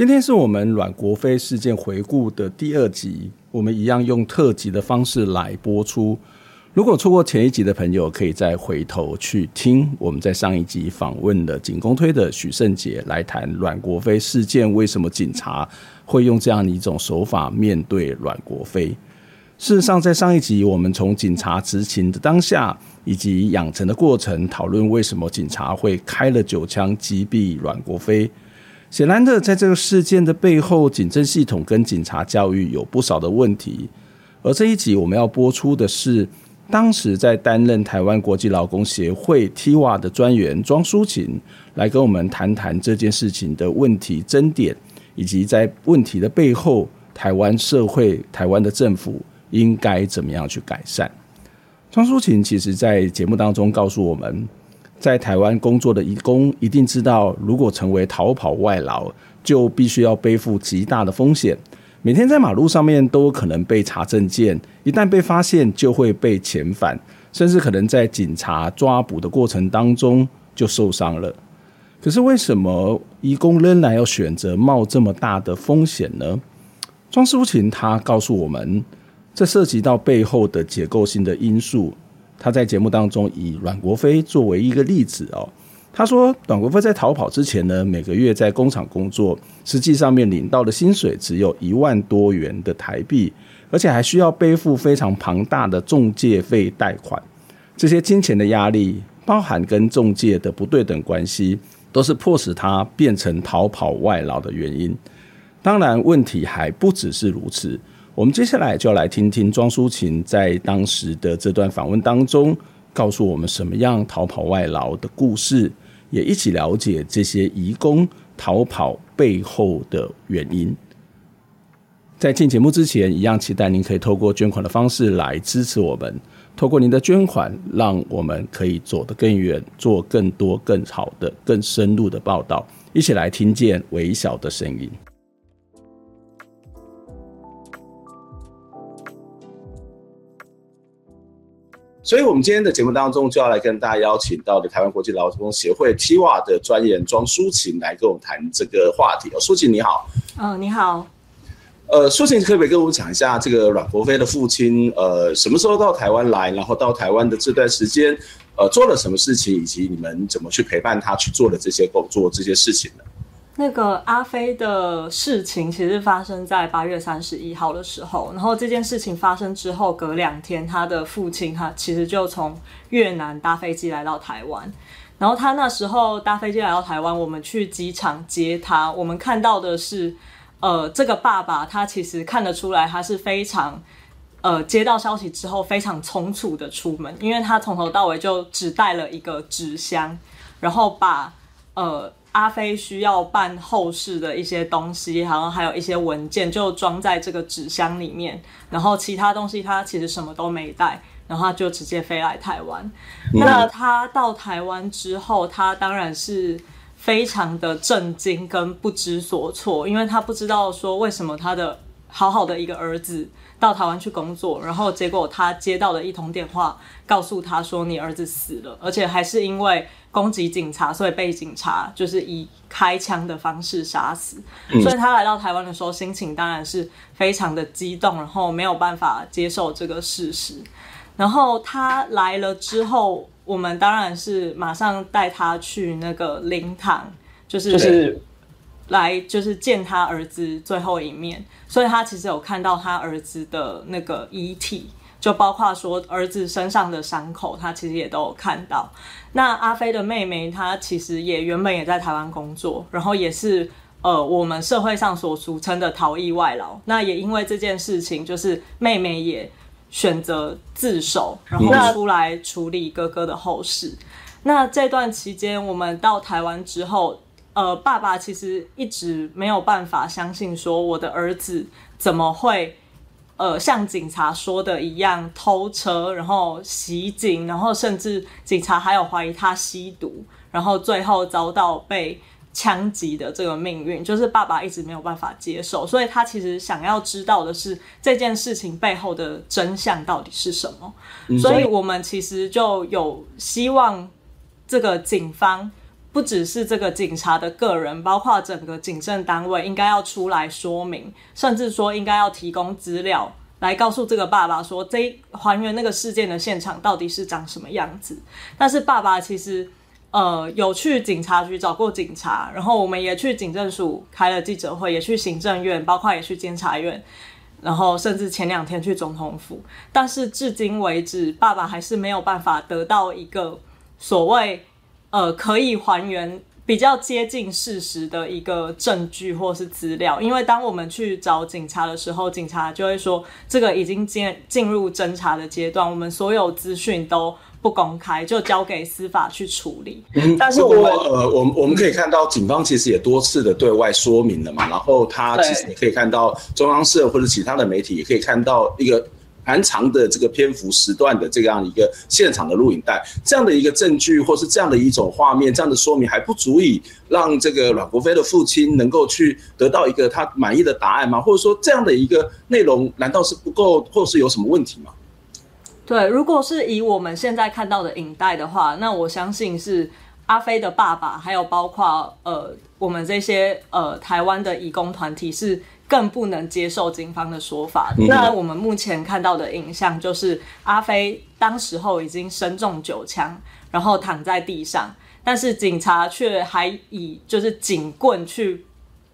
今天是我们阮国飞事件回顾的第二集，我们一样用特辑的方式来播出。如果错过前一集的朋友，可以再回头去听我们在上一集访问的警公推的许胜杰来谈阮国飞事件，为什么警察会用这样一种手法面对阮国飞？事实上，在上一集我们从警察执勤的当下以及养成的过程，讨论为什么警察会开了九枪击毙阮国飞。显然的，在这个事件的背后，警政系统跟警察教育有不少的问题。而这一集我们要播出的是，当时在担任台湾国际劳工协会 TIWA 的专员庄淑琴，来跟我们谈谈这件事情的问题争点，以及在问题的背后，台湾社会、台湾的政府应该怎么样去改善。庄淑琴其实在节目当中告诉我们。在台湾工作的移工一定知道，如果成为逃跑外劳，就必须要背负极大的风险。每天在马路上面都有可能被查证件，一旦被发现就会被遣返，甚至可能在警察抓捕的过程当中就受伤了。可是为什么移工仍然要选择冒这么大的风险呢？庄舒琴他告诉我们，这涉及到背后的结构性的因素。他在节目当中以阮国飞作为一个例子哦，他说阮国飞在逃跑之前呢，每个月在工厂工作，实际上面领到的薪水只有一万多元的台币，而且还需要背负非常庞大的中介费贷款，这些金钱的压力，包含跟中介的不对等关系，都是迫使他变成逃跑外劳的原因。当然，问题还不只是如此。我们接下来就要来听听庄舒琴在当时的这段访问当中，告诉我们什么样逃跑外劳的故事，也一起了解这些移工逃跑背后的原因。在进节目之前，一样期待您可以透过捐款的方式来支持我们，透过您的捐款，让我们可以走得更远，做更多更好的、更深入的报道，一起来听见微小的声音。所以，我们今天的节目当中就要来跟大家邀请到的台湾国际劳工协会 TIWA 的专员庄淑琴来跟我们谈这个话题。哦，淑琴你好。嗯，你好。呃，淑琴可不可以跟我们讲一下这个阮国飞的父亲，呃，什么时候到台湾来，然后到台湾的这段时间，呃，做了什么事情，以及你们怎么去陪伴他去做的这些工作、这些事情呢？那个阿飞的事情其实发生在八月三十一号的时候，然后这件事情发生之后，隔两天，他的父亲他其实就从越南搭飞机来到台湾，然后他那时候搭飞机来到台湾，我们去机场接他，我们看到的是，呃，这个爸爸他其实看得出来，他是非常，呃，接到消息之后非常匆促的出门，因为他从头到尾就只带了一个纸箱，然后把，呃。阿飞需要办后事的一些东西，然后还有一些文件，就装在这个纸箱里面。然后其他东西他其实什么都没带，然后他就直接飞来台湾。嗯。那他到台湾之后，他当然是非常的震惊跟不知所措，因为他不知道说为什么他的好好的一个儿子到台湾去工作，然后结果他接到了一通电话，告诉他说你儿子死了，而且还是因为。攻击警察，所以被警察就是以开枪的方式杀死。嗯。所以他来到台湾的时候，心情当然是非常的激动，然后没有办法接受这个事实。然后他来了之后，我们当然是马上带他去那个灵堂，就是就是来就是见他儿子最后一面，所以他其实有看到他儿子的那个遗体，就包括说儿子身上的伤口，他其实也都有看到。那阿飞的妹妹，她其实也原本也在台湾工作，然后也是呃我们社会上所俗称的逃逸外劳。那也因为这件事情，就是妹妹也选择自首，然后出来处理哥哥的后事。那这段期间，我们到台湾之后，呃，爸爸其实一直没有办法相信，说我的儿子怎么会，呃，像警察说的一样偷车，然后袭警，然后甚至警察还有怀疑他吸毒，然后最后遭到被枪击的这个命运，就是爸爸一直没有办法接受，所以他其实想要知道的是这件事情背后的真相到底是什么，所以我们其实就有希望。这个警方不只是这个警察的个人，包括整个警政单位应该要出来说明，甚至说应该要提供资料来告诉这个爸爸说，这还原那个事件的现场到底是长什么样子。但是爸爸其实呃有去警察局找过警察，然后我们也去警政署开了记者会，也去行政院，包括也去监察院，然后甚至前两天去总统府，但是至今为止，爸爸还是没有办法得到一个。所谓，呃，可以还原比较接近事实的一个证据或是资料，因为当我们去找警察的时候，警察就会说这个已经进进入侦查的阶段，我们所有资讯都不公开，就交给司法去处理。嗯，但是我们呃，我们我们可以看到，警方其实也多次的对外说明了嘛，然后他其实也可以看到中央社或者其他的媒体也可以看到一个。蛮长的这个篇幅时段的这样一个现场的录影带，这样的一个证据，或是这样的一种画面，这样的说明还不足以让这个阮国飞的父亲能够去得到一个他满意的答案吗？或者说这样的一个内容难道是不够，或是有什么问题吗？对，如果是以我们现在看到的影带的话，那我相信是阿飞的爸爸，还有包括呃我们这些呃台湾的义工团体是。更不能接受警方的说法。那我们目前看到的影像就是阿飞当时候已经身中九枪，然后躺在地上，但是警察却还以就是警棍去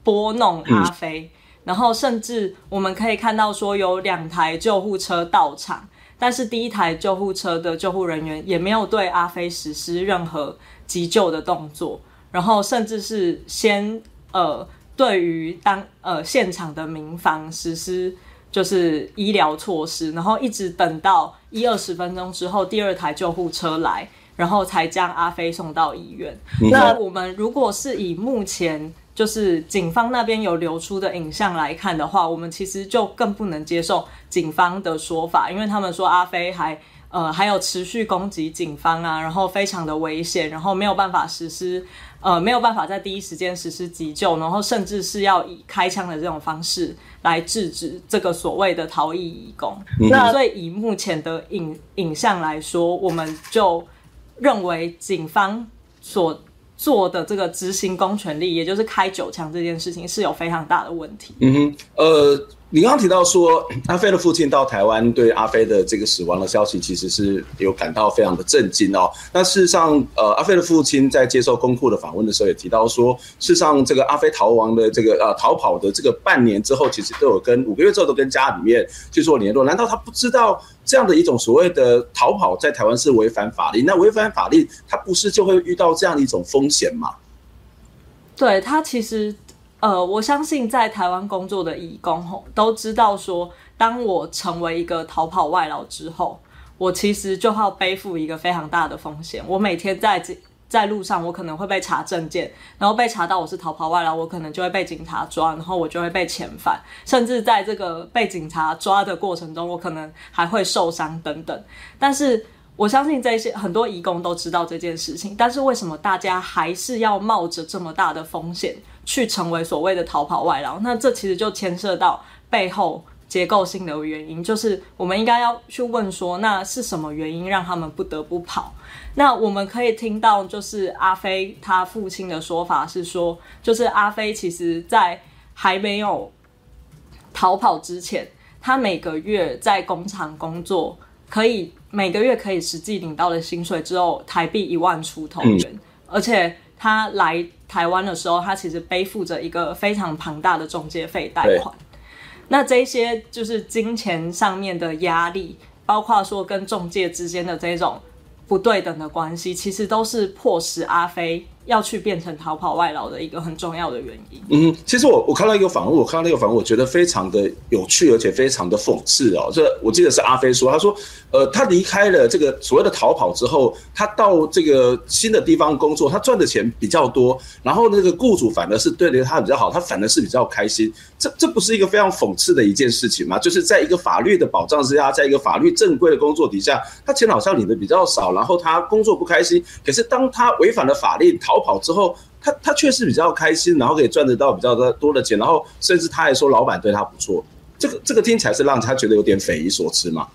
拨弄阿飞，然后甚至我们可以看到说有两台救护车到场，但是第一台救护车的救护人员也没有对阿飞实施任何急救的动作，然后甚至是先呃。对于当呃现场的民房实施就是医疗措施，然后一直等到一二十分钟之后，第二台救护车来，然后才将阿飞送到医院。嗯、那我们如果是以目前就是警方那边有流出的影像来看的话，我们其实就更不能接受警方的说法，因为他们说阿飞还呃还有持续攻击警方啊，然后非常的危险，然后没有办法实施。呃，没有办法在第一时间实施急救，然后甚至是要以开枪的这种方式来制止这个所谓的逃逸移工。嗯、那所以以目前的影影像来说，我们就认为警方所做的这个执行公权力，也就是开九枪这件事情，是有非常大的问题。嗯哼，呃。你刚刚提到说，阿飞的父亲到台湾，对阿飞的这个死亡的消息，其实是有感到非常的震惊哦。那事实上，呃，阿飞的父亲在接受公库的访问的时候，也提到说，事实上，这个阿飞逃亡的这个呃逃跑的这个半年之后，其实都有跟五个月之后都跟家里面去做联络。难道他不知道这样的一种所谓的逃跑在台湾是违反法律？那违反法律，他不是就会遇到这样的一种风险吗？对，他其实。呃，我相信在台湾工作的义工都知道说，当我成为一个逃跑外劳之后，我其实就要背负一个非常大的风险。我每天在在路上，我可能会被查证件，然后被查到我是逃跑外劳，我可能就会被警察抓，然后我就会被遣返，甚至在这个被警察抓的过程中，我可能还会受伤等等。但是我相信这些很多义工都知道这件事情，但是为什么大家还是要冒着这么大的风险？去成为所谓的逃跑外劳，那这其实就牵涉到背后结构性的原因，就是我们应该要去问说，那是什么原因让他们不得不跑？那我们可以听到，就是阿飞他父亲的说法是说，就是阿飞其实在还没有逃跑之前，他每个月在工厂工作，可以每个月可以实际领到的薪水只有台币一万出头元，嗯、而且。他来台湾的时候，他其实背负着一个非常庞大的中介费贷款。那这些就是金钱上面的压力，包括说跟中介之间的这种不对等的关系，其实都是迫使阿飞。要去变成逃跑外劳的一个很重要的原因。嗯，其实我我看到一个访问，我看到那个访问，我觉得非常的有趣，而且非常的讽刺哦。这我记得是阿飞说，他说，呃，他离开了这个所谓的逃跑之后，他到这个新的地方工作，他赚的钱比较多，然后那个雇主反而是对他比较好，他反而是比较开心。这这不是一个非常讽刺的一件事情吗？就是在一个法律的保障之下，在一个法律正规的工作底下，他钱好像领的比较少，然后他工作不开心。可是当他违反了法令逃，逃跑之后，他他确实比较开心，然后可以赚得到比较多的钱，然后甚至他还说老板对他不错，这个这个听起来是让他觉得有点匪夷所思嘛？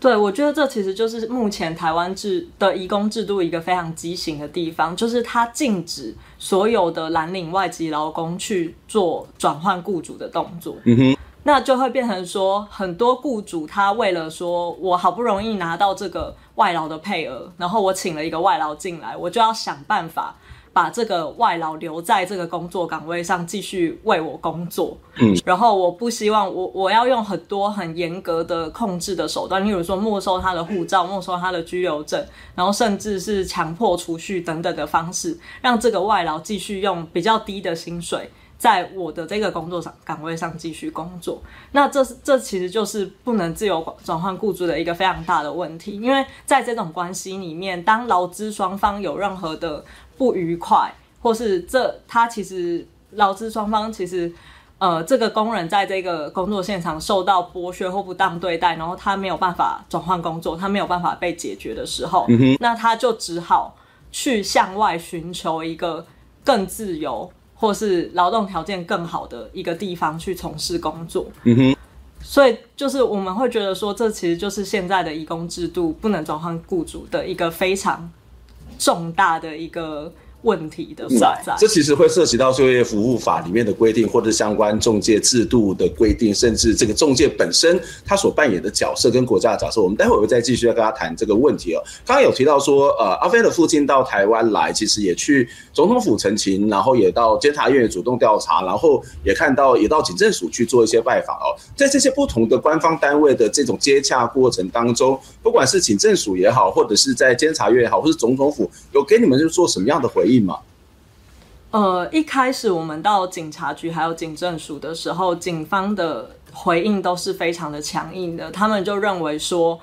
对，我觉得这其实就是目前台湾制的移工制度一个非常畸形的地方，就是它禁止所有的蓝领外籍劳工去做转换雇主的动作。嗯哼，那就会变成说，很多雇主他为了说我好不容易拿到这个外劳的配额，然后我请了一个外劳进来，我就要想办法。把这个外劳留在这个工作岗位上继续为我工作，嗯，然后我不希望我我要用很多很严格的控制的手段，例如说没收他的护照、没收他的居留证，然后甚至是强迫储蓄等等的方式，让这个外劳继续用比较低的薪水在我的这个工作上岗位上继续工作。那这是这其实就是不能自由转换雇主的一个非常大的问题，因为在这种关系里面，当劳资双方有任何的不愉快，或是这他其实劳资双方其实，呃，这个工人在这个工作现场受到剥削或不当对待，然后他没有办法转换工作，他没有办法被解决的时候，那他就只好去向外寻求一个更自由或是劳动条件更好的一个地方去从事工作。嗯哼，所以就是我们会觉得说，这其实就是现在的移工制度不能转换雇主的一个非常重大的一个问题的所在，这其实会涉及到就业服务法里面的规定，或者相关中介制度的规定，甚至这个中介本身他所扮演的角色跟国家的角色。我们待会儿会再继续要跟他谈这个问题哦。刚刚有提到说，呃，阿飞的父亲到台湾来，其实也去总统府陈情，然后也到监察院主动调查，然后也看到也到警政署去做一些拜访哦。在这些不同的官方单位的这种接洽过程当中，不管是警政署也好，或者是在监察院也好，或是总统府，有给你们就做什么样的回应？呃，一开始我们到警察局还有警政署的时候，警方的回应都是非常的强硬的。他们就认为说，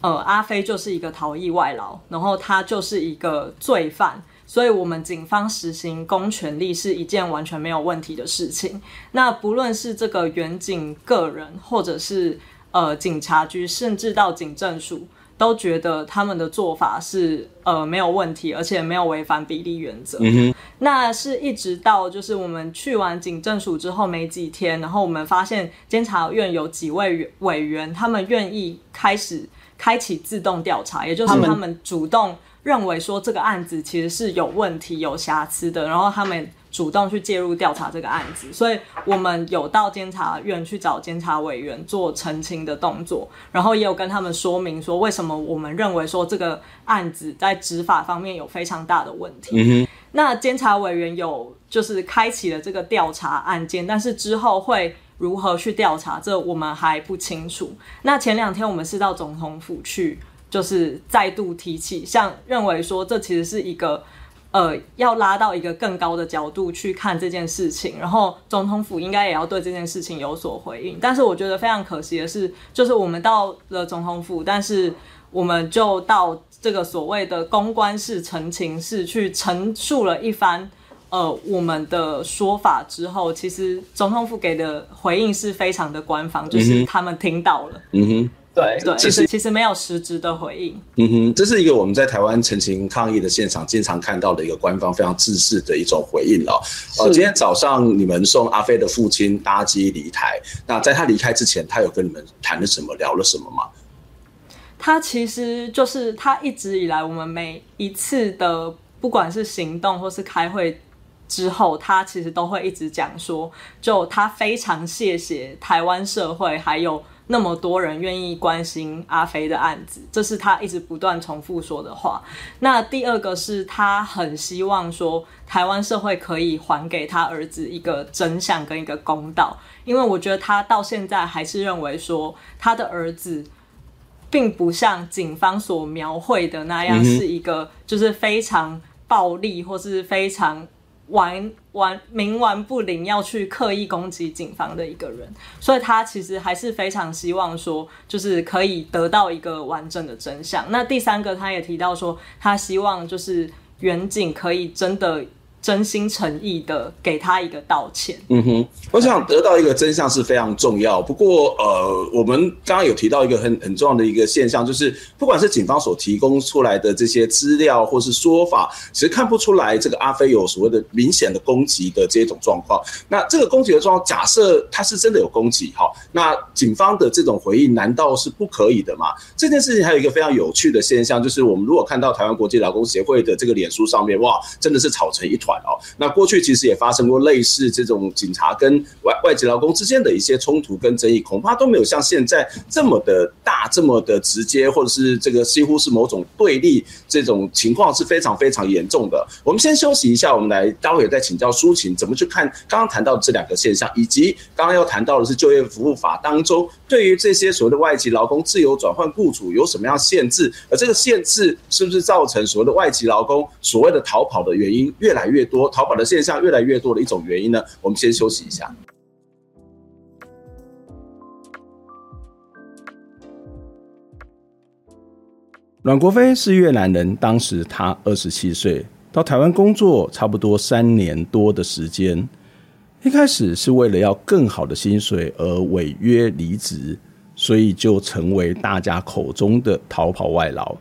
呃，阿飞就是一个逃逸外劳，然后他就是一个罪犯，所以我们警方实行公权力是一件完全没有问题的事情。那不论是这个远警个人，或者是呃警察局，甚至到警政署。都觉得他们的做法是呃没有问题，而且没有违反比例原则。嗯。那是一直到就是我们去完警政署之后没几天，然后我们发现监察院有几位委员，他们愿意开始开启自动调查，也就是他们主动认为说这个案子其实是有问题、有瑕疵的，然后他们。主动去介入调查这个案子，所以我们有到监察院去找监察委员做澄清的动作，然后也有跟他们说明说为什么我们认为说这个案子在执法方面有非常大的问题。嗯。那监察委员有就是开启了这个调查案件，但是之后会如何去调查，这我们还不清楚。那前两天我们是到总统府去，就是再度提起，像认为说这其实是一个。呃，要拉到一个更高的角度去看这件事情，然后总统府应该也要对这件事情有所回应。但是我觉得非常可惜的是，就是我们到了总统府，但是我们就到这个所谓的公关式、澄清室去陈述了一番呃我们的说法之后，其实总统府给的回应是非常的官方，就是他们听到了。嗯哼。对对，其实其实没有实质的回应。嗯哼，这是一个我们在台湾陈情抗议的现场经常看到的一个官方非常自私的一种回应了。呃，今天早上你们送阿飞的父亲搭机离台，那在他离开之前，他有跟你们谈了什么，聊了什么吗？他其实就是他一直以来，我们每一次的不管是行动或是开会之后，他其实都会一直讲说，就他非常谢谢台湾社会还有。那么多人愿意关心阿飞的案子，这是他一直不断重复说的话。那第二个是他很希望说，台湾社会可以还给他儿子一个真相跟一个公道，因为我觉得他到现在还是认为说他的儿子。并不像警方所描绘的那样是一个就是非常暴力或是非常顽玩冥顽不灵要去刻意攻击警方的一个人，所以他其实还是非常希望说，就是可以得到一个完整的真相。那第三个，他也提到说，他希望就是远景可以真的。真心诚意的给他一个道歉。嗯哼，我想得到一个真相是非常重要。不过，呃，我们刚刚有提到一个很很重要的一个现象，就是不管是警方所提供出来的这些资料或是说法，其实看不出来这个阿飞有所谓的明显的攻击的这种状况。那这个攻击的状况，假设他是真的有攻击，哈，那警方的这种回应难道是不可以的吗？这件事情还有一个非常有趣的现象，就是我们如果看到台湾国际劳工协会的这个脸书上面，哇，真的是吵成一团。哦，那过去其实也发生过类似这种警察跟外外籍劳工之间的一些冲突跟争议，恐怕都没有像现在这么的大，这么的直接，或者是这个几乎是某种对立这种情况是非常非常严重的。我们先休息一下，我们来待会再请教舒琴怎么去看刚刚谈到的这两个现象，以及刚刚要谈到的是就业服务法当中对于这些所谓的外籍劳工自由转换雇主有什么样限制，而这个限制是不是造成所谓的外籍劳工所谓的逃跑的原因越来越多，逃跑的现象越来越多的一种原因呢？我们先休息一下。阮国飞是越南人，当时他二十七岁，到台湾工作差不多三年多的时间。一开始是为了要更好的薪水而违约离职，所以就成为大家口中的逃跑外劳。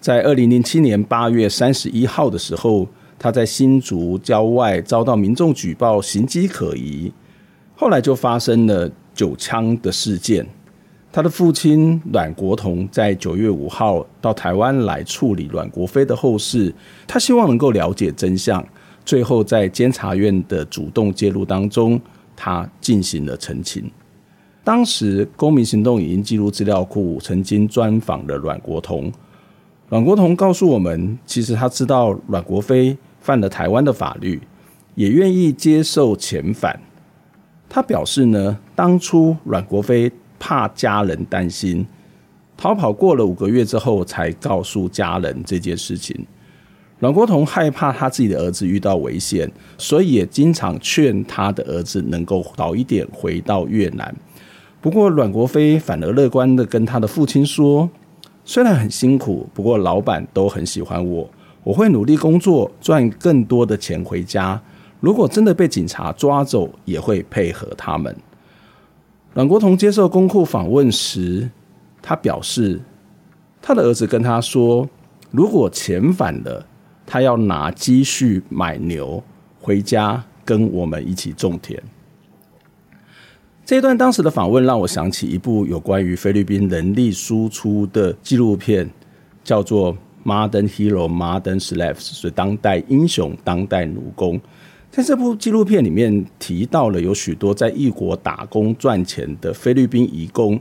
在二零零七年八月三十一号的时候。他在新竹郊外遭到民众举报行迹可疑，后来就发生了酒枪的事件。他的父亲阮国同在九月五号到台湾来处理阮国飞的后事，他希望能够了解真相。最后在监察院的主动介入当中，他进行了澄清。当时公民行动影音记录资料库曾经专访了阮国同，阮国同告诉我们，其实他知道阮国飞。犯了台湾的法律，也愿意接受遣返。他表示呢，当初阮国飞怕家人担心，逃跑过了五个月之后，才告诉家人这件事情。阮国同害怕他自己的儿子遇到危险，所以也经常劝他的儿子能够早一点回到越南。不过阮国飞反而乐观地跟他的父亲说，虽然很辛苦，不过老板都很喜欢我。我会努力工作，赚更多的钱回家。如果真的被警察抓走，也会配合他们。阮国同接受公库访问时，他表示，他的儿子跟他说，如果遣返了，他要拿积蓄买牛回家跟我们一起种田。这一段当时的访问让我想起一部有关于菲律宾人力输出的纪录片，叫做。Modern Hero, Modern Slaves 是当代英雄、当代奴工。在这部纪录片里面提到了有许多在异国打工赚钱的菲律宾移工，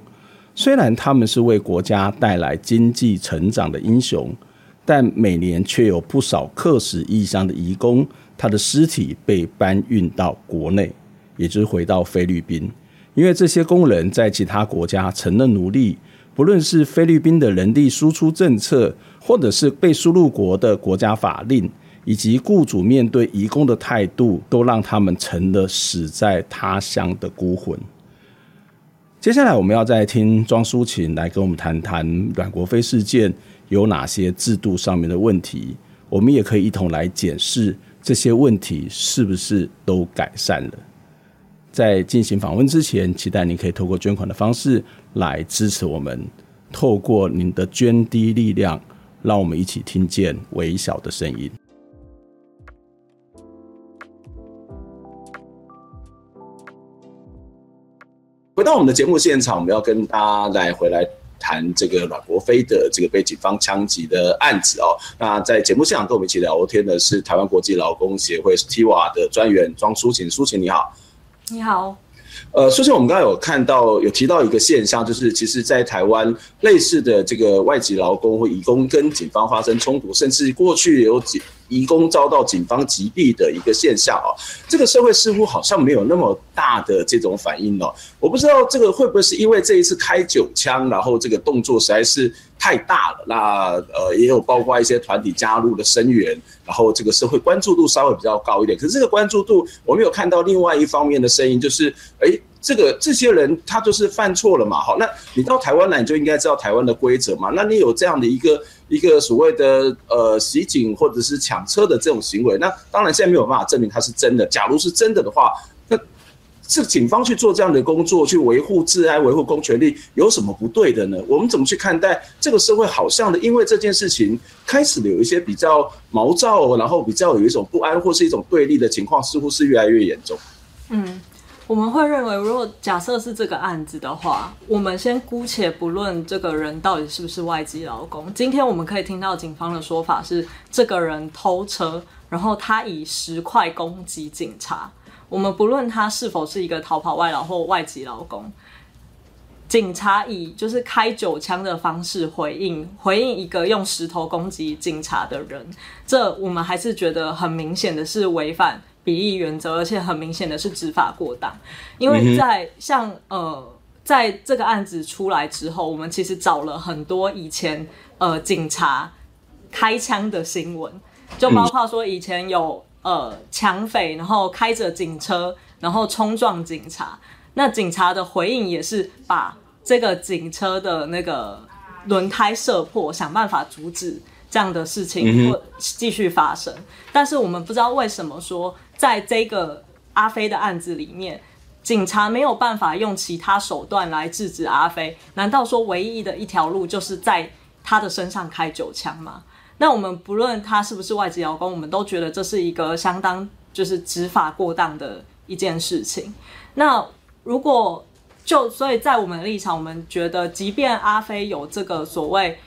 虽然他们是为国家带来经济成长的英雄，但每年却有不少客死异乡的移工，他的尸体被搬运到国内，也就是回到菲律宾，因为这些工人在其他国家成了奴隶。不论是菲律宾的人力输出政策，或者是被输入国的国家法令，以及雇主面对移工的态度，都让他们成了死在他乡的孤魂。接下来，我们要再听庄淑琴来跟我们谈谈阮国飞事件有哪些制度上面的问题，我们也可以一同来检视这些问题是不是都改善了。在进行访问之前，期待您可以透过捐款的方式来支持我们。透过您的捐滴力量，让我们一起听见微小的声音。回到我们的节目现场，我们要跟大家来回来谈这个阮国飞的这个被警方枪击的案子哦。那在节目现场跟我们一起聊天的是台湾国际劳工协会 TIWA 的专员庄淑琴，淑琴你好。你好，呃，首先我们刚才有看到有提到一个现象，就是其实，在台湾类似的这个外籍劳工或移工跟警方发生冲突，甚至过去有几移工遭到警方击毙的一个现象啊，这个社会似乎好像没有那么大的这种反应哦。我不知道这个会不会是因为这一次开九枪，然后这个动作实在是太大了，那呃也有包括一些团体加入的声援，然后这个社会关注度稍微比较高一点。可是这个关注度，我们有看到另外一方面的声音，就是诶。这个这些人他就是犯错了嘛，好，那你到台湾来，你就应该知道台湾的规则嘛。那你有这样的一个一个所谓的呃袭警或者是抢车的这种行为，那当然现在没有办法证明它是真的。假如是真的的话，是警方去做这样的工作，去维护治安、维护公权力，有什么不对的呢？我们怎么去看待这个社会？好像的，因为这件事情开始有一些比较毛躁，然后比较有一种不安或是一种对立的情况，似乎是越来越严重。嗯。我们会认为，如果假设是这个案子的话，我们先姑且不论这个人到底是不是外籍劳工。今天我们可以听到警方的说法是，这个人偷车，然后他以石块攻击警察。我们不论他是否是一个逃跑外劳或外籍劳工，警察以就是开九枪的方式回应，回应一个用石头攻击警察的人，这我们还是觉得很明显的是违反。比例原则，而且很明显的是执法过当，因为在像呃，在这个案子出来之后，我们其实找了很多以前呃警察开枪的新闻，就包括说以前有呃抢匪，然后开着警车，然后冲撞警察，那警察的回应也是把这个警车的那个轮胎射破，想办法阻止这样的事情或继续发生，但是我们不知道为什么说。在这个阿飞的案子里面，警察没有办法用其他手段来制止阿飞。难道说唯一的一条路就是在他的身上开九枪吗？那我们不论他是不是外籍劳工，我们都觉得这是一个相当就是执法过当的一件事情。那如果就所以在我们的立场，我们觉得，即便阿飞有这个所谓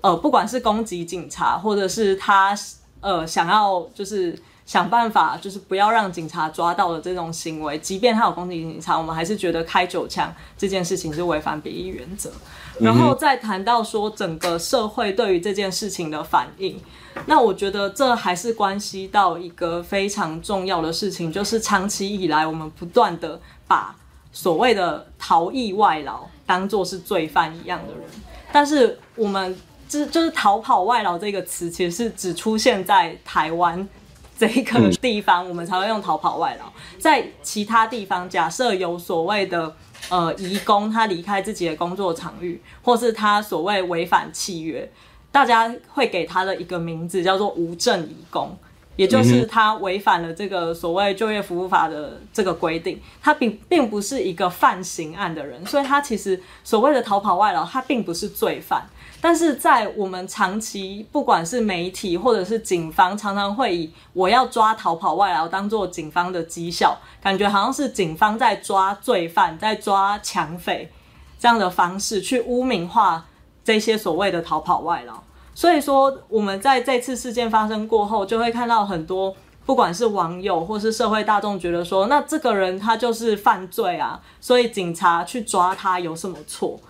呃，不管是攻击警察，或者是他呃想要就是。想办法就是不要让警察抓到的这种行为，即便他有攻击警察，我们还是觉得开九枪这件事情是违反比例原则。然后再谈到说整个社会对于这件事情的反应，那我觉得这还是关系到一个非常重要的事情，就是长期以来我们不断的把所谓的逃逸外劳当做是罪犯一样的人，但是我们就就是逃跑外劳这个词，其实是只出现在台湾。这个地方我们才会用逃跑外劳，在其他地方，假设有所谓的呃移工，他离开自己的工作场域，或是他所谓违反契约，大家会给他的一个名字叫做无证移工，也就是他违反了这个所谓就业服务法的这个规定，他并并不是一个犯刑案的人，所以他其实所谓的逃跑外劳，他并不是罪犯。但是在我们长期，不管是媒体或者是警方，常常会以我要抓逃跑外劳当做警方的绩效，感觉好像是警方在抓罪犯，在抓抢匪这样的方式去污名化这些所谓的逃跑外劳。所以说，我们在这次事件发生过后，就会看到很多不管是网友或是社会大众觉得说，那这个人他就是犯罪啊，所以警察去抓他有什么错？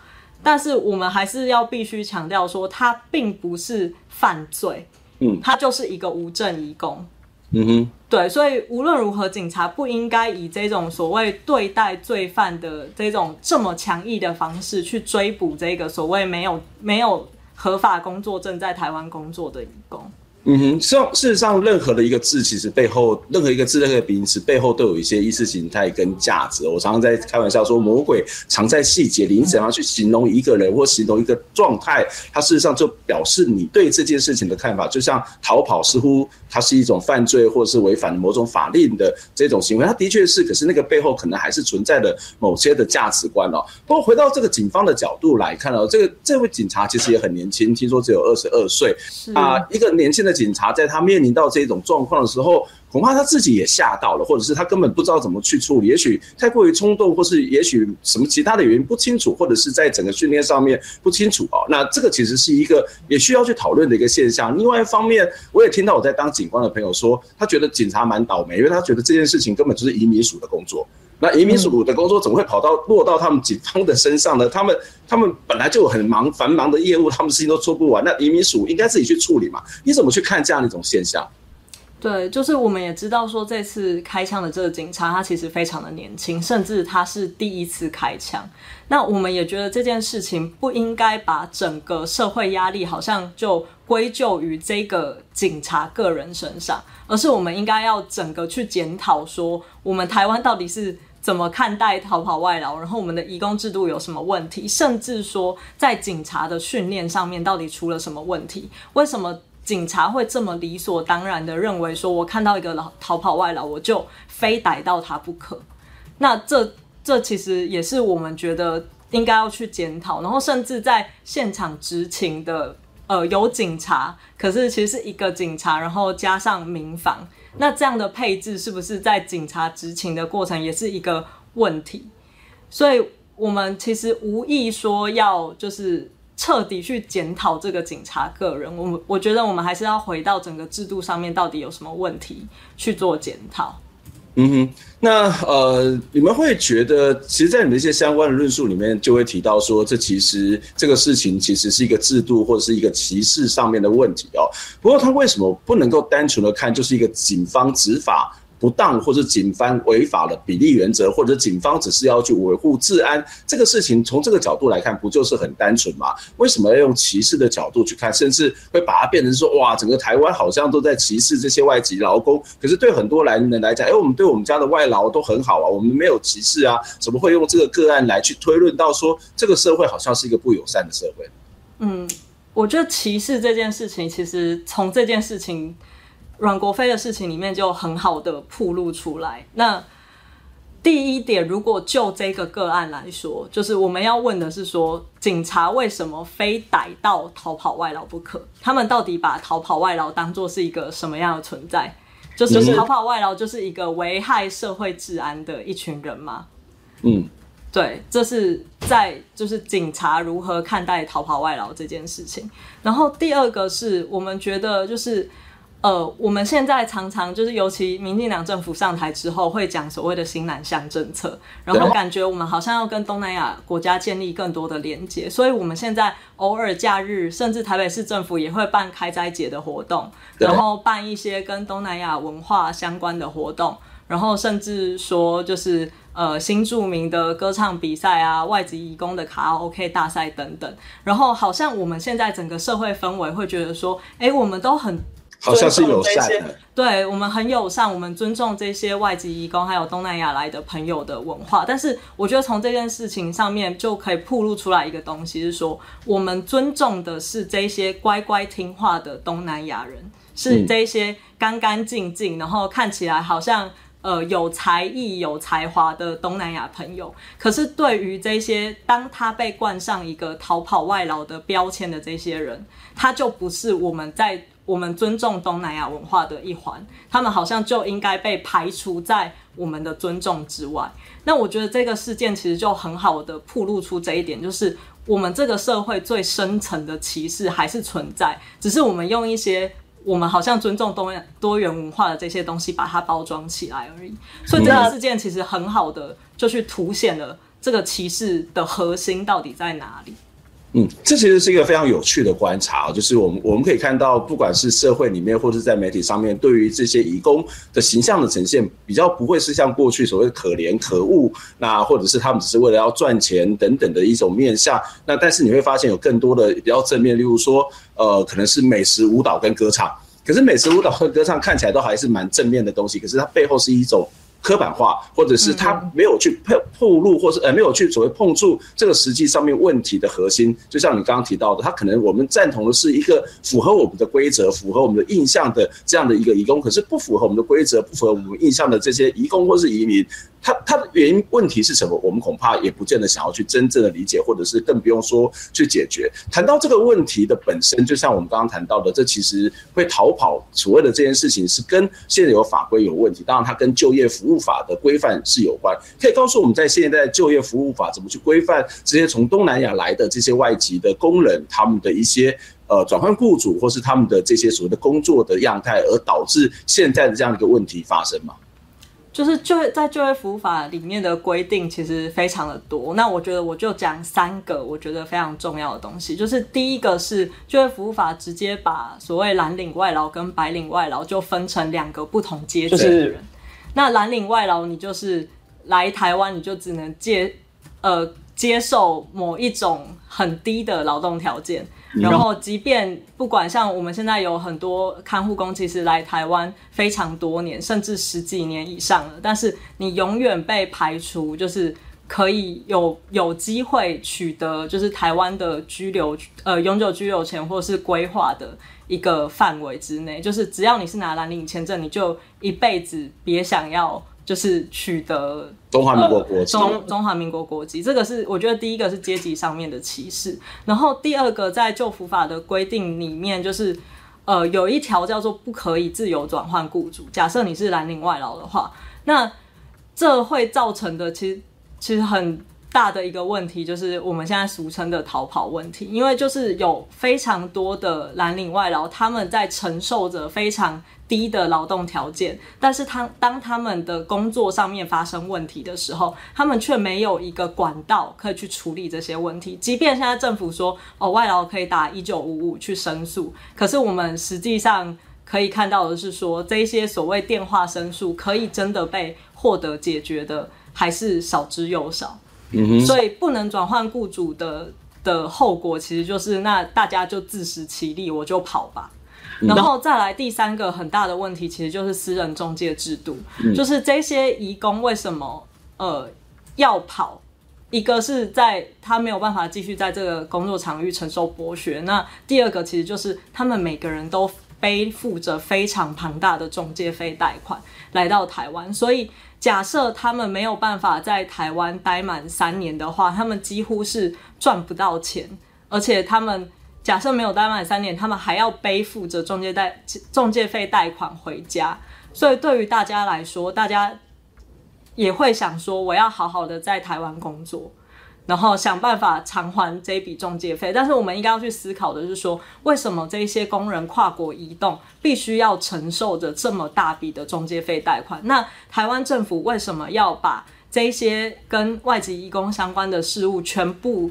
但是我们还是要必须强调说，他并不是犯罪，嗯，他就是一个无证移工，嗯哼，对，所以无论如何，警察不应该以这种所谓对待罪犯的这种这么强硬的方式去追捕这个所谓没有没有合法工作证在台湾工作的移工。嗯哼，事实上，任何的一个字，其实背后任何一个字，任何名词背后都有一些意识形态跟价值。我常常在开玩笑说，魔鬼藏在细节里。你怎样去形容一个人或形容一个状态，它事实上就表示你对这件事情的看法。就像逃跑，似乎它是一种犯罪，或者是违反某种法令的这种行为。它的确是，可是那个背后可能还是存在的某些的价值观哦。不过回到这个警方的角度来看哦，这个这位警察其实也很年轻，听说只有二十二岁啊，一个年轻的。警察在他面临到这种状况的时候，恐怕他自己也吓到了，或者是他根本不知道怎么去处理，也许太过于冲动，或是也许什么其他的原因不清楚，或者是在整个训练上面不清楚哦。那这个其实是一个也需要去讨论的一个现象。另外一方面，我也听到我在当警官的朋友说，他觉得警察蛮倒霉，因为他觉得这件事情根本就是移民署的工作。那移民署的工作怎么会跑到落到他们警方的身上呢？他们他们本来就很忙繁忙的业务，他们事情都做不完，那移民署应该自己去处理嘛？你怎么去看这样的一种现象？对，就是我们也知道说，这次开枪的这个警察，他其实非常的年轻，甚至他是第一次开枪。那我们也觉得这件事情不应该把整个社会压力好像就归咎于这个警察个人身上，而是我们应该要整个去检讨说，我们台湾到底是怎么看待逃跑外劳，然后我们的移工制度有什么问题，甚至说在警察的训练上面到底出了什么问题？为什么？警察会这么理所当然的认为说，我看到一个老逃跑外劳，我就非逮到他不可。那这这其实也是我们觉得应该要去检讨。然后甚至在现场执勤的呃有警察，可是其实是一个警察，然后加上民防，那这样的配置是不是在警察执勤的过程也是一个问题？所以我们其实无意说要就是。彻底去检讨这个警察个人，我我觉得我们还是要回到整个制度上面，到底有什么问题去做检讨。嗯哼，那呃，你们会觉得，其实，在你们一些相关的论述里面，就会提到说，这其实这个事情其实是一个制度或者是一个歧视上面的问题哦。不过，他为什么不能够单纯的看，就是一个警方执法不当，或者警方违法的比例原则，或者警方只是要去维护治安，这个事情从这个角度来看，不就是很单纯吗？为什么要用歧视的角度去看，甚至会把它变成说，哇，整个台湾好像都在歧视这些外籍劳工？可是对很多来人来讲，哎，我们对我们家的外劳都很好啊，我们没有歧视啊，怎么会用这个个案来去推论到说，这个社会好像是一个不友善的社会？嗯，我觉得歧视这件事情，其实从这件事情。阮国飞的事情里面就很好的铺露出来。那第一点，如果就这个个案来说，就是我们要问的是说，警察为什么非逮到逃跑外劳不可？他们到底把逃跑外劳当做是一个什么样的存在？就是逃跑外劳就是一个危害社会治安的一群人吗？嗯，对，这是在就是警察如何看待逃跑外劳这件事情。然后第二个是我们觉得就是。呃，我们现在常常就是，尤其民进党政府上台之后，会讲所谓的新南向政策，然后感觉我们好像要跟东南亚国家建立更多的连接，所以我们现在偶尔假日，甚至台北市政府也会办开斋节的活动，然后办一些跟东南亚文化相关的活动，然后甚至说就是呃新著名的歌唱比赛啊，外籍移工的卡拉 OK 大赛等等，然后好像我们现在整个社会氛围会觉得说，哎，我们都很。好像是友善的，对，我们很友善，我们尊重这些外籍移工还有东南亚来的朋友的文化。但是我觉得从这件事情上面就可以暴露出来一个东西，是说我们尊重的是这些乖乖听话的东南亚人，是这些干干净净，然后看起来好像呃有才艺有才华的东南亚朋友。可是对于这些当他被冠上一个逃跑外劳的标签的这些人，他就不是我们在。我们尊重东南亚文化的一环，他们好像就应该被排除在我们的尊重之外。那我觉得这个事件其实就很好的铺露出这一点，就是我们这个社会最深层的歧视还是存在，只是我们用一些我们好像尊重多元多元文化的这些东西把它包装起来而已。所以这个事件其实很好的就去凸显了这个歧视的核心到底在哪里。嗯，这其实是一个非常有趣的观察，就是我们我们可以看到，不管是社会里面，或者是在媒体上面，对于这些移工的形象的呈现，比较不会是像过去所谓可怜可恶，那或者是他们只是为了要赚钱等等的一种面向。那但是你会发现有更多的比较正面，例如说，呃，可能是美食、舞蹈跟歌唱。可是美食、舞蹈和歌唱看起来都还是蛮正面的东西，可是它背后是一种。刻板化，或者是他没有去碰碰入，或是呃没有去所谓碰触这个实际上面问题的核心。就像你刚刚提到的，他可能我们赞同的是一个符合我们的规则、符合我们的印象的这样的一个移工，可是不符合我们的规则、不符合我们印象的这些移工或是移民。他他的原因问题是什么？我们恐怕也不见得想要去真正的理解，或者是更不用说去解决。谈到这个问题的本身，就像我们刚刚谈到的，这其实会逃跑所谓的这件事情是跟现有法规有问题。当然，它跟就业服务法的规范是有关。可以告诉我们在现在就业服务法怎么去规范这些从东南亚来的这些外籍的工人，他们的一些呃转换雇主，或是他们的这些所谓的工作的样态，而导致现在的这样一个问题发生吗？就是就在就业服务法里面的规定其实非常的多，那我觉得我就讲三个我觉得非常重要的东西，就是第一个是就业服务法直接把所谓蓝领外劳跟白领外劳就分成两个不同阶级的人，就是、那蓝领外劳你就是来台湾你就只能接呃接受某一种很低的劳动条件。然后，即便不管像我们现在有很多看护工，其实来台湾非常多年，甚至十几年以上了，但是你永远被排除，就是可以有有机会取得就是台湾的居留呃永久居留权或是规划的一个范围之内，就是只要你是拿蓝领签证，你就一辈子别想要。就是取得中华民国国籍，呃、中中华民国国籍，这个是我觉得第一个是阶级上面的歧视。然后第二个在旧服法的规定里面，就是呃有一条叫做不可以自由转换雇主。假设你是蓝领外劳的话，那这会造成的其实其实很大的一个问题，就是我们现在俗称的逃跑问题。因为就是有非常多的蓝领外劳，他们在承受着非常低的劳动条件，但是他当他们的工作上面发生问题的时候，他们却没有一个管道可以去处理这些问题。即便现在政府说哦，外劳可以打一九五五去申诉，可是我们实际上可以看到的是说，这些所谓电话申诉可以真的被获得解决的还是少之又少。嗯哼，所以不能转换雇主的的后果，其实就是那大家就自食其力，我就跑吧。然后再来第三个很大的问题，其实就是私人中介制度，嗯、就是这些移工为什么呃要跑？一个是在他没有办法继续在这个工作场域承受剥削，那第二个其实就是他们每个人都背负着非常庞大的中介费贷款来到台湾，所以假设他们没有办法在台湾待满三年的话，他们几乎是赚不到钱，而且他们。假设没有待满三年，他们还要背负着中介贷、中介费贷款回家，所以对于大家来说，大家也会想说，我要好好的在台湾工作，然后想办法偿还这笔中介费。但是我们应该要去思考的是说，为什么这些工人跨国移动必须要承受着这么大笔的中介费贷款？那台湾政府为什么要把这些跟外籍移工相关的事物全部？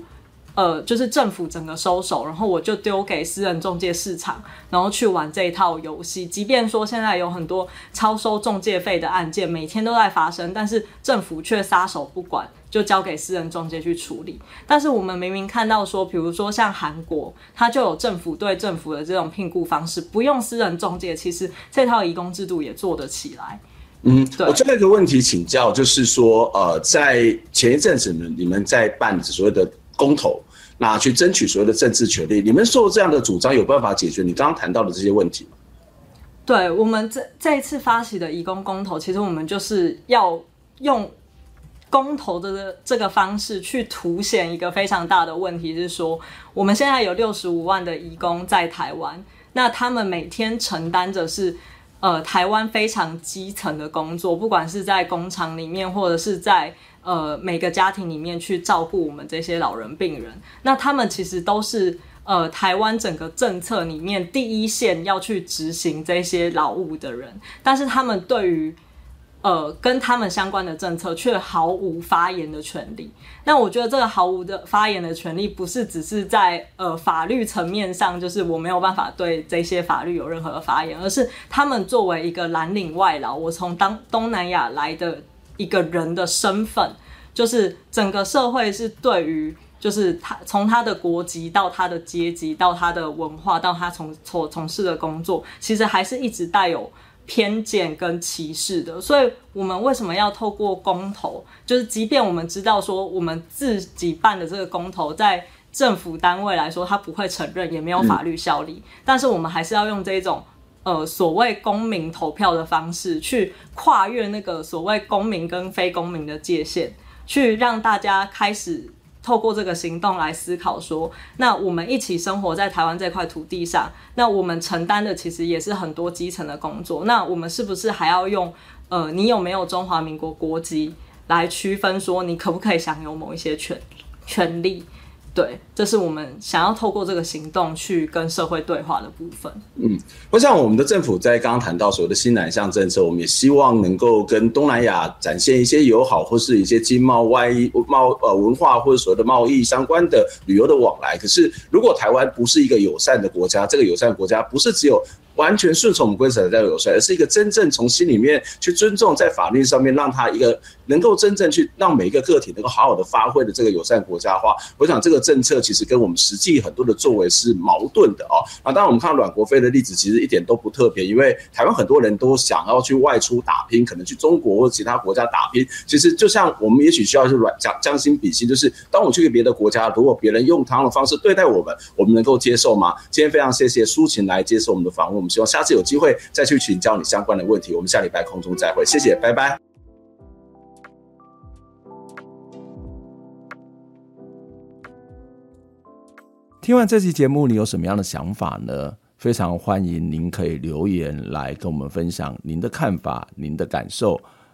呃，就是政府整个收手，然后我就丢给私人中介市场，然后去玩这一套游戏。即便说现在有很多超收中介费的案件，每天都在发生，但是政府却撒手不管，就交给私人中介去处理。但是我们明明看到说，比如说像韩国，它就有政府对政府的这种聘雇方式，不用私人中介，其实这套移工制度也做得起来。嗯，对。我最后一个问题请教，就是说，呃，在前一阵子呢，你们在办所谓的。公投，那去争取所谓的政治权利，你们受这样的主张有办法解决你刚刚谈到的这些问题吗？对，我们这这一次发起的移工公投，其实我们就是要用公投的这个方式去凸显一个非常大的问题，是说我们现在有六十五万的移工在台湾，那他们每天承担着是呃台湾非常基层的工作，不管是在工厂里面或者是在。呃，每个家庭里面去照顾我们这些老人病人，那他们其实都是呃台湾整个政策里面第一线要去执行这些劳务的人，但是他们对于呃跟他们相关的政策却毫无发言的权利。那我觉得这个毫无的发言的权利，不是只是在呃法律层面上，就是我没有办法对这些法律有任何的发言，而是他们作为一个蓝领外劳，我从当东南亚来的。一个人的身份，就是整个社会是对于，就是他从他的国籍到他的阶级到他的文化到他从所从事的工作，其实还是一直带有偏见跟歧视的。所以，我们为什么要透过公投？就是即便我们知道说我们自己办的这个公投，在政府单位来说，他不会承认，也没有法律效力，嗯、但是我们还是要用这种。呃，所谓公民投票的方式，去跨越那个所谓公民跟非公民的界限，去让大家开始透过这个行动来思考说，那我们一起生活在台湾这块土地上，那我们承担的其实也是很多基层的工作，那我们是不是还要用呃，你有没有中华民国国籍来区分说，你可不可以享有某一些权权利？对，这是我们想要透过这个行动去跟社会对话的部分。嗯，我想我们的政府在刚刚谈到所谓的新南向政策，我们也希望能够跟东南亚展现一些友好，或是一些经贸、外贸呃文化或者所谓的贸易相关的旅游的往来。可是，如果台湾不是一个友善的国家，这个友善国家不是只有。完全顺从我们规则的在友善，而是一个真正从心里面去尊重，在法律上面让他一个能够真正去让每一个个体能够好好的发挥的这个友善国家化。我想这个政策其实跟我们实际很多的作为是矛盾的哦。啊当然我们看到阮国飞的例子其实一点都不特别，因为台湾很多人都想要去外出打拼，可能去中国或其他国家打拼。其实就像我们也许需要是阮将将心比心，就是当我去别的国家，如果别人用同样的方式对待我们，我们能够接受吗？今天非常谢谢舒琴来接受我们的访问。希望下次有机会再去请教你相关的问题。我们下礼拜空中再会，谢谢，拜拜。听完这期节目，你有什么样的想法呢？非常欢迎您可以留言来跟我们分享您的看法、您的感受。